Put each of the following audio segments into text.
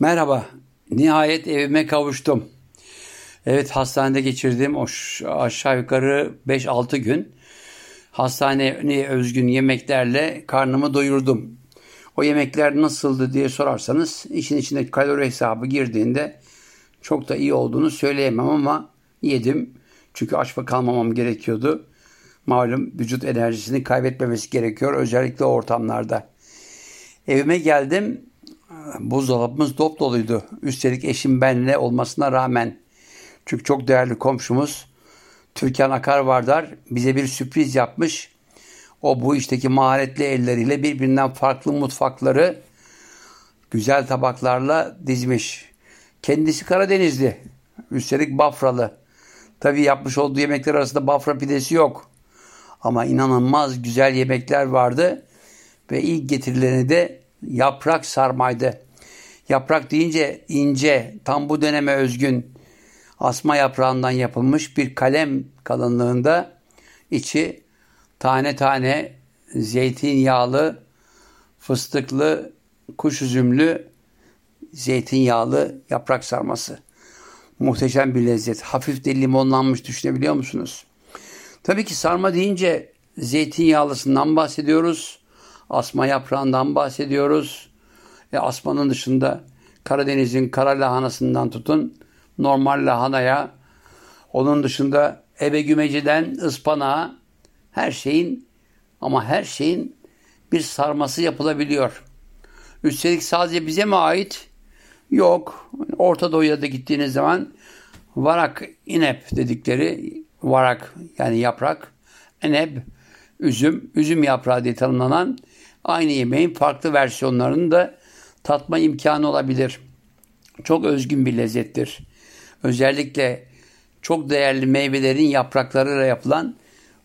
Merhaba. Nihayet evime kavuştum. Evet hastanede geçirdiğim o aşağı yukarı 5-6 gün hastaneye özgün yemeklerle karnımı doyurdum. O yemekler nasıldı diye sorarsanız işin içine kalori hesabı girdiğinde çok da iyi olduğunu söyleyemem ama yedim. Çünkü aç kalmamam gerekiyordu. Malum vücut enerjisini kaybetmemesi gerekiyor özellikle ortamlarda. Evime geldim buzdolabımız dop doluydu. Üstelik eşim benle olmasına rağmen. Çünkü çok değerli komşumuz Türkan Akar Vardar bize bir sürpriz yapmış. O bu işteki maharetli elleriyle birbirinden farklı mutfakları güzel tabaklarla dizmiş. Kendisi Karadenizli. Üstelik Bafralı. Tabii yapmış olduğu yemekler arasında Bafra pidesi yok. Ama inanılmaz güzel yemekler vardı. Ve ilk getirilerini de yaprak sarmaydı. Yaprak deyince ince, tam bu döneme özgün asma yaprağından yapılmış bir kalem kalınlığında içi tane tane zeytinyağlı, fıstıklı, kuş üzümlü, zeytinyağlı yaprak sarması. Muhteşem bir lezzet. Hafif de limonlanmış düşünebiliyor musunuz? Tabii ki sarma deyince zeytinyağlısından bahsediyoruz. Asma yaprağından bahsediyoruz. E, asmanın dışında Karadeniz'in kara lahanasından tutun normal lahanaya, onun dışında ebe gümeciden ıspanağa her şeyin ama her şeyin bir sarması yapılabiliyor. Üstelik sadece bize mi ait? Yok. Orta Doğu'ya da gittiğiniz zaman varak inep dedikleri varak yani yaprak, eneb, üzüm, üzüm yaprağı diye tanımlanan aynı yemeğin farklı versiyonlarını da tatma imkanı olabilir. Çok özgün bir lezzettir. Özellikle çok değerli meyvelerin yapraklarıyla yapılan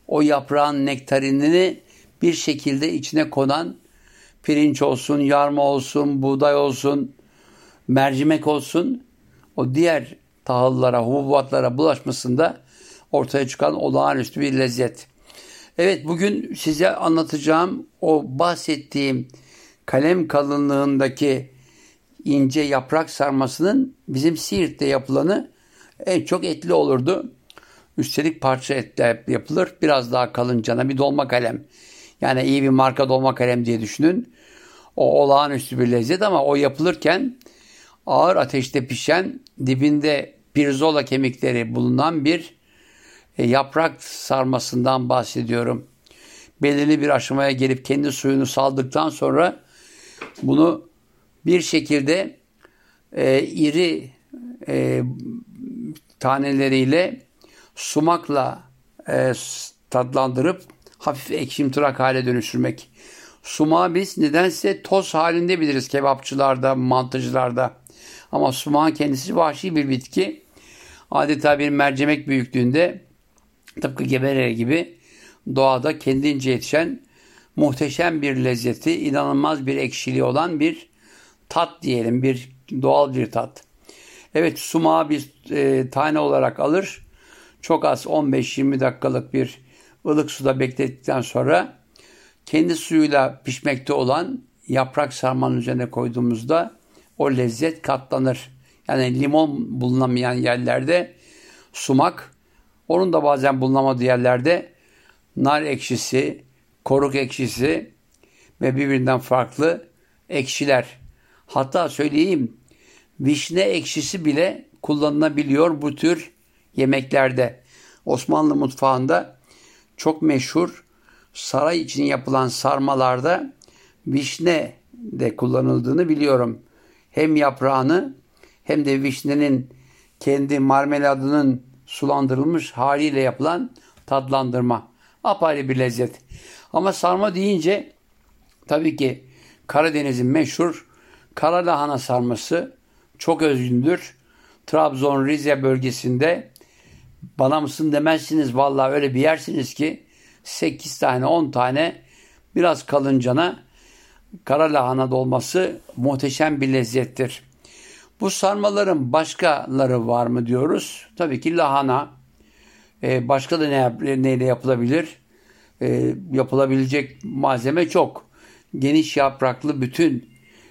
o yaprağın nektarinini bir şekilde içine konan pirinç olsun, yarma olsun, buğday olsun, mercimek olsun o diğer tahıllara, hububatlara bulaşmasında ortaya çıkan olağanüstü bir lezzet. Evet bugün size anlatacağım o bahsettiğim kalem kalınlığındaki ince yaprak sarmasının bizim Siirt'te yapılanı en çok etli olurdu. Üstelik parça etle yapılır. Biraz daha kalıncana bir dolma kalem. Yani iyi bir marka dolma kalem diye düşünün. O olağanüstü bir lezzet ama o yapılırken ağır ateşte pişen dibinde pirzola kemikleri bulunan bir yaprak sarmasından bahsediyorum. Belirli bir aşamaya gelip kendi suyunu saldıktan sonra bunu bir şekilde e, iri e, taneleriyle sumakla e, tadlandırıp hafif ekşimtırak hale dönüştürmek. Sumağı biz nedense toz halinde biliriz kebapçılarda, mantıcılarda. Ama sumağın kendisi vahşi bir bitki. Adeta bir mercimek büyüklüğünde tıpkı geberere gibi doğada kendince yetişen muhteşem bir lezzeti, inanılmaz bir ekşiliği olan bir tat diyelim, bir doğal bir tat. Evet sumağı bir e, tane olarak alır. Çok az 15-20 dakikalık bir ılık suda beklettikten sonra kendi suyuyla pişmekte olan yaprak sarmanın üzerine koyduğumuzda o lezzet katlanır. Yani limon bulunamayan yerlerde sumak, onun da bazen bulunamadığı yerlerde nar ekşisi, koruk ekşisi ve birbirinden farklı ekşiler. Hatta söyleyeyim vişne ekşisi bile kullanılabiliyor bu tür yemeklerde. Osmanlı mutfağında çok meşhur saray için yapılan sarmalarda vişne de kullanıldığını biliyorum. Hem yaprağını hem de vişnenin kendi marmeladının sulandırılmış haliyle yapılan tadlandırma. Apayrı bir lezzet. Ama sarma deyince tabii ki Karadeniz'in meşhur kara lahana sarması çok özgündür. Trabzon, Rize bölgesinde bana mısın demezsiniz. Vallahi öyle bir yersiniz ki 8 tane 10 tane biraz kalıncana kara lahana dolması muhteşem bir lezzettir. Bu sarmaların başkaları var mı diyoruz. Tabii ki lahana. Ee, başka da ne, neyle yapılabilir? Ee, yapılabilecek malzeme çok. Geniş yapraklı bütün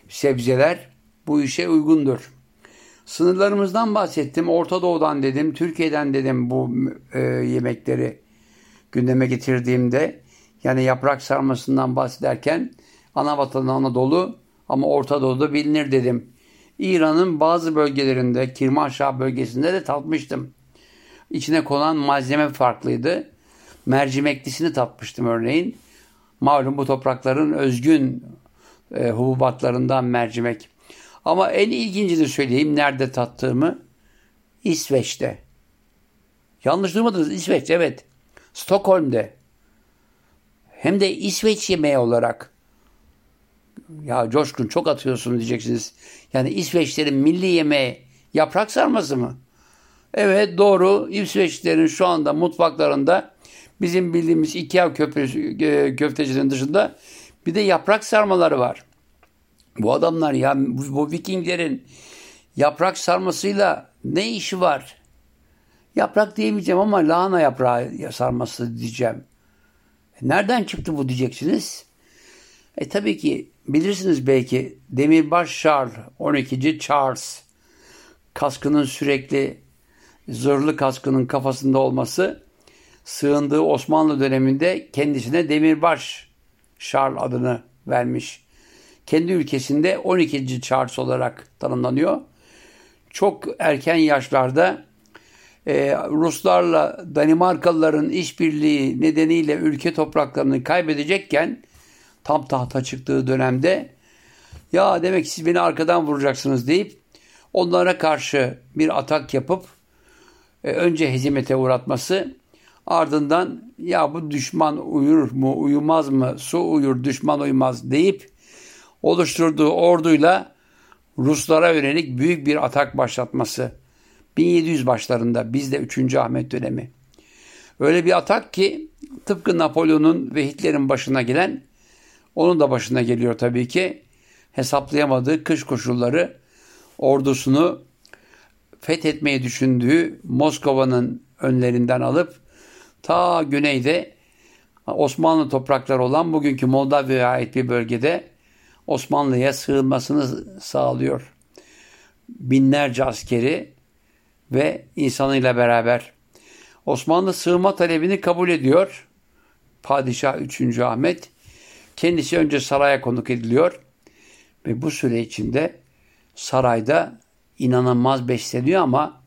sebzeler bu işe uygundur. Sınırlarımızdan bahsettim. Orta Doğu'dan dedim, Türkiye'den dedim bu e, yemekleri gündeme getirdiğimde. Yani yaprak sarmasından bahsederken ana vatanı Anadolu ama Orta Doğu'da bilinir dedim. İran'ın bazı bölgelerinde, Kirmanşah bölgesinde de tatmıştım. İçine konan malzeme farklıydı. Mercimeklisini tatmıştım örneğin. Malum bu toprakların özgün e, hububatlarından mercimek. Ama en ilgincini söyleyeyim nerede tattığımı. İsveç'te. Yanlış duymadınız İsveç evet. Stockholm'de. Hem de İsveç yemeği olarak. Ya Coşkun çok atıyorsun diyeceksiniz. Yani İsveçlerin milli yemeği yaprak sarması mı? Evet doğru. İsveçlerin şu anda mutfaklarında bizim bildiğimiz Ikea köftesi, köftecinin dışında bir de yaprak sarmaları var. Bu adamlar ya bu, Vikinglerin yaprak sarmasıyla ne işi var? Yaprak diyemeyeceğim ama lahana yaprağı sarması diyeceğim. E nereden çıktı bu diyeceksiniz. E tabii ki bilirsiniz belki Demirbaş Charles 12. Charles kaskının sürekli zırhlı kaskının kafasında olması sığındığı Osmanlı döneminde kendisine Demirbaş Charles adını vermiş. Kendi ülkesinde 12. Charles olarak tanımlanıyor. Çok erken yaşlarda e, Ruslarla Danimarkalıların işbirliği nedeniyle ülke topraklarını kaybedecekken tam tahta çıktığı dönemde ya demek siz beni arkadan vuracaksınız deyip onlara karşı bir atak yapıp e, önce hezimete uğratması ardından ya bu düşman uyur mu uyumaz mı su uyur düşman uyumaz deyip oluşturduğu orduyla Ruslara yönelik büyük bir atak başlatması. 1700 başlarında bizde 3. Ahmet dönemi. Öyle bir atak ki tıpkı Napolyon'un ve Hitler'in başına gelen onun da başına geliyor tabii ki. Hesaplayamadığı kış koşulları ordusunu fethetmeyi düşündüğü Moskova'nın önlerinden alıp ta güneyde Osmanlı toprakları olan bugünkü Moldavya'ya ait bir bölgede Osmanlı'ya sığınmasını sağlıyor. Binlerce askeri ve insanıyla beraber. Osmanlı sığınma talebini kabul ediyor. Padişah 3. Ahmet. Kendisi önce saraya konuk ediliyor. Ve bu süre içinde sarayda inanılmaz besleniyor ama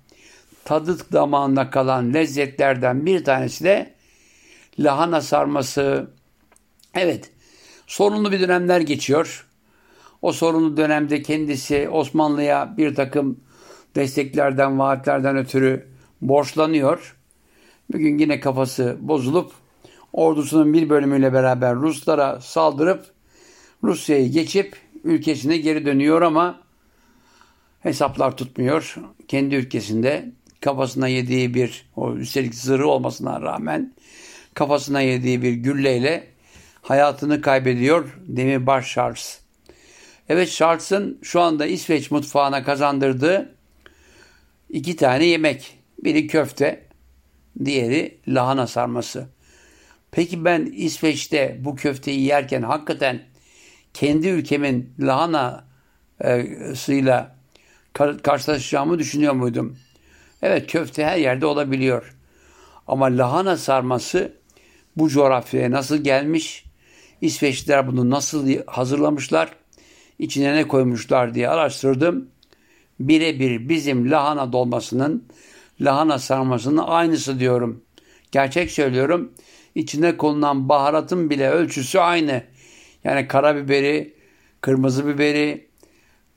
tadı damağında kalan lezzetlerden bir tanesi de lahana sarması. Evet, sorunlu bir dönemler geçiyor. O sorunlu dönemde kendisi Osmanlı'ya bir takım desteklerden, vaatlerden ötürü borçlanıyor. Bugün yine kafası bozulup ordusunun bir bölümüyle beraber Ruslara saldırıp Rusya'yı geçip ülkesine geri dönüyor ama hesaplar tutmuyor. Kendi ülkesinde kafasına yediği bir, o üstelik zırhı olmasına rağmen kafasına yediği bir gülleyle hayatını kaybediyor Demirbaş Charles. Evet Charles'ın şu anda İsveç mutfağına kazandırdığı iki tane yemek. Biri köfte, diğeri lahana sarması. Peki ben İsveç'te bu köfteyi yerken hakikaten kendi ülkemin lahanasıyla karşılaşacağımı düşünüyor muydum? Evet köfte her yerde olabiliyor. Ama lahana sarması bu coğrafyaya nasıl gelmiş? İsveçliler bunu nasıl hazırlamışlar? İçine ne koymuşlar diye araştırdım. Birebir bizim lahana dolmasının, lahana sarmasının aynısı diyorum. Gerçek söylüyorum. İçine konulan baharatın bile ölçüsü aynı. Yani karabiberi, kırmızı biberi,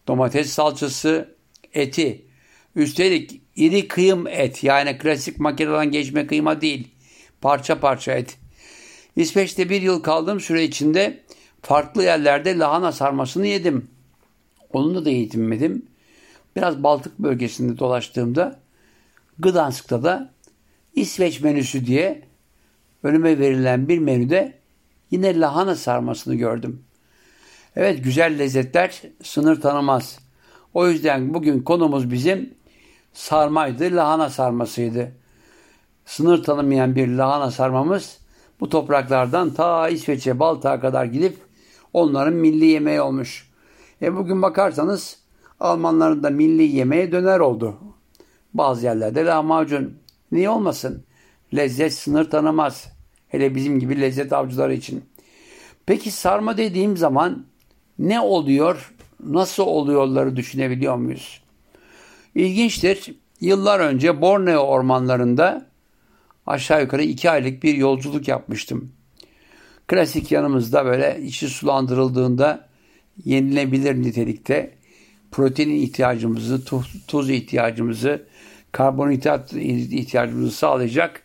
domates salçası, eti. Üstelik iri kıyım et yani klasik makineden geçme kıyma değil. Parça parça et. İsveç'te bir yıl kaldığım süre içinde farklı yerlerde lahana sarmasını yedim. Onunla da yetinmedim. Biraz Baltık bölgesinde dolaştığımda Gdansk'ta da İsveç menüsü diye önüme verilen bir menüde yine lahana sarmasını gördüm. Evet güzel lezzetler sınır tanımaz. O yüzden bugün konumuz bizim sarmaydı, lahana sarmasıydı. Sınır tanımayan bir lahana sarmamız bu topraklardan ta İsveç'e, Baltık'a kadar gidip onların milli yemeği olmuş. E bugün bakarsanız Almanların da milli yemeğe döner oldu. Bazı yerlerde lahmacun. Niye olmasın? Lezzet sınır tanımaz. Hele bizim gibi lezzet avcıları için. Peki sarma dediğim zaman ne oluyor, nasıl oluyorları düşünebiliyor muyuz? İlginçtir. Yıllar önce Borneo ormanlarında aşağı yukarı iki aylık bir yolculuk yapmıştım. Klasik yanımızda böyle içi sulandırıldığında yenilebilir nitelikte protein ihtiyacımızı, tuz ihtiyacımızı, karbonhidrat ihtiyacımızı sağlayacak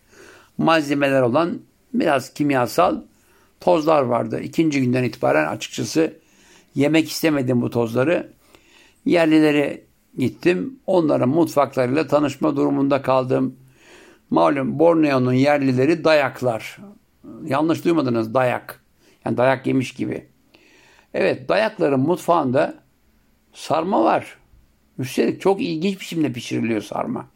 malzemeler olan biraz kimyasal tozlar vardı. İkinci günden itibaren açıkçası yemek istemedim bu tozları. Yerlilere gittim. Onların mutfaklarıyla tanışma durumunda kaldım. Malum Borneo'nun yerlileri dayaklar. Yanlış duymadınız dayak. Yani dayak yemiş gibi. Evet dayakların mutfağında sarma var. Üstelik çok ilginç biçimde pişiriliyor sarma.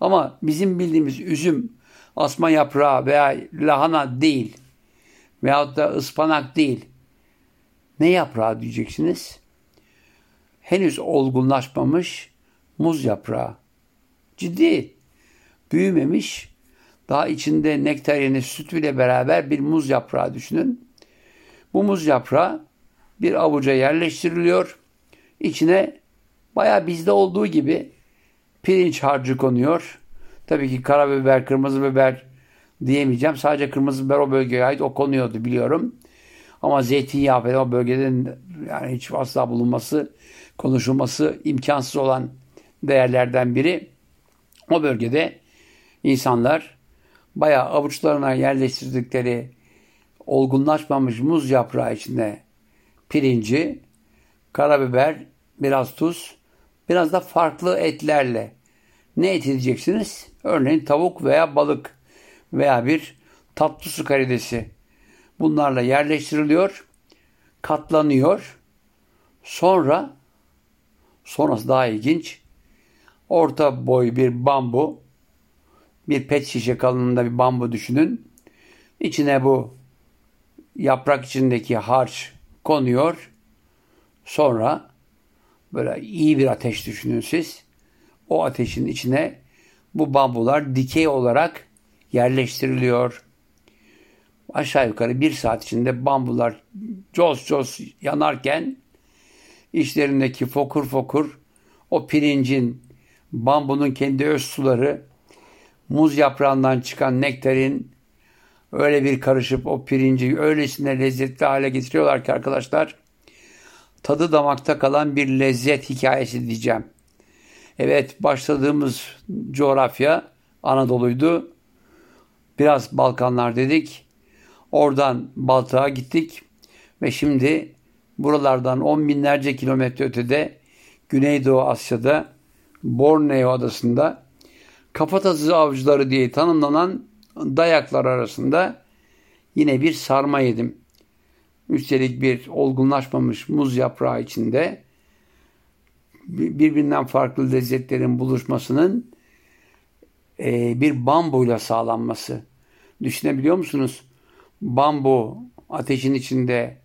Ama bizim bildiğimiz üzüm, asma yaprağı veya lahana değil. Veyahut da ıspanak değil. Ne yaprağı diyeceksiniz? Henüz olgunlaşmamış muz yaprağı. Ciddi. Büyümemiş. Daha içinde nektarini sütüyle beraber bir muz yaprağı düşünün. Bu muz yaprağı bir avuca yerleştiriliyor. İçine baya bizde olduğu gibi pirinç harcı konuyor. Tabii ki karabiber, kırmızı biber diyemeyeceğim. Sadece kırmızı biber o bölgeye ait o konuyordu biliyorum. Ama zeytinyağı falan o bölgede yani hiç asla bulunması, konuşulması imkansız olan değerlerden biri. O bölgede insanlar bayağı avuçlarına yerleştirdikleri olgunlaşmamış muz yaprağı içinde pirinci, karabiber, biraz tuz, biraz da farklı etlerle ne et edeceksiniz? Örneğin tavuk veya balık veya bir tatlı su karidesi bunlarla yerleştiriliyor, katlanıyor. Sonra sonrası daha ilginç. Orta boy bir bambu, bir pet şişe kalınlığında bir bambu düşünün. İçine bu yaprak içindeki harç konuyor. Sonra böyle iyi bir ateş düşünün siz. O ateşin içine bu bambular dikey olarak yerleştiriliyor. Aşağı yukarı bir saat içinde bambular cos cos yanarken içlerindeki fokur fokur o pirincin, bambunun kendi öz suları, muz yaprağından çıkan nektarin öyle bir karışıp o pirinci öylesine lezzetli hale getiriyorlar ki arkadaşlar tadı damakta kalan bir lezzet hikayesi diyeceğim. Evet başladığımız coğrafya Anadolu'ydu. Biraz Balkanlar dedik. Oradan Baltık'a gittik ve şimdi buralardan on binlerce kilometre ötede Güneydoğu Asya'da Borneo adasında kafatası avcıları diye tanımlanan dayaklar arasında yine bir sarma yedim. Üstelik bir olgunlaşmamış muz yaprağı içinde birbirinden farklı lezzetlerin buluşmasının e, bir bambuyla sağlanması. Düşünebiliyor musunuz? Bambu ateşin içinde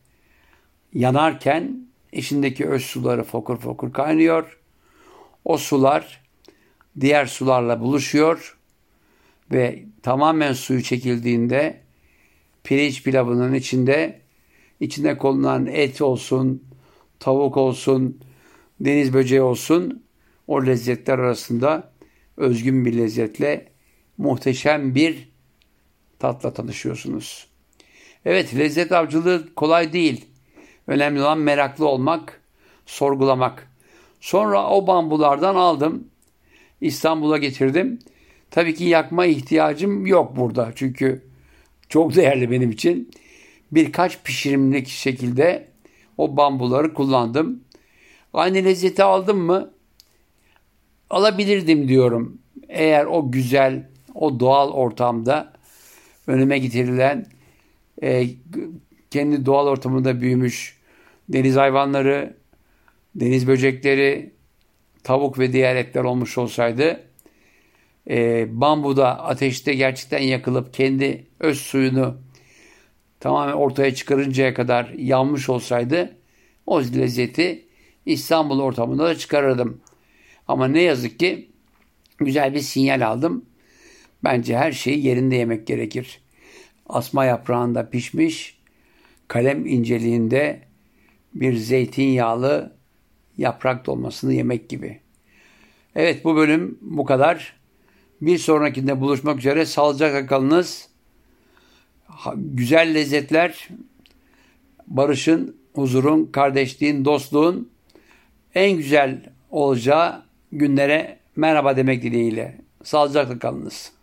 yanarken içindeki öz suları fokur fokur kaynıyor. O sular diğer sularla buluşuyor ve tamamen suyu çekildiğinde pirinç pilavının içinde içine konulan et olsun, tavuk olsun, deniz böceği olsun o lezzetler arasında özgün bir lezzetle muhteşem bir tatla tanışıyorsunuz. Evet lezzet avcılığı kolay değil. Önemli olan meraklı olmak, sorgulamak. Sonra o bambulardan aldım. İstanbul'a getirdim. Tabii ki yakma ihtiyacım yok burada. Çünkü çok değerli benim için. Birkaç pişirimlik şekilde o bambuları kullandım. Aynı lezzeti aldım mı? Alabilirdim diyorum. Eğer o güzel, o doğal ortamda önüme getirilen e, kendi doğal ortamında büyümüş deniz hayvanları, deniz böcekleri, tavuk ve diğer etler olmuş olsaydı e, bambuda ateşte gerçekten yakılıp kendi öz suyunu tamamen ortaya çıkarıncaya kadar yanmış olsaydı o lezzeti İstanbul ortamında da çıkarırdım. Ama ne yazık ki güzel bir sinyal aldım. Bence her şeyi yerinde yemek gerekir. Asma yaprağında pişmiş, kalem inceliğinde bir zeytinyağlı yaprak dolmasını yemek gibi. Evet bu bölüm bu kadar. Bir sonrakinde buluşmak üzere. Sağlıcakla kalınız. Güzel lezzetler, barışın, huzurun, kardeşliğin, dostluğun en güzel olacağı günlere merhaba demek dileğiyle. Sağlıcakla kalınız.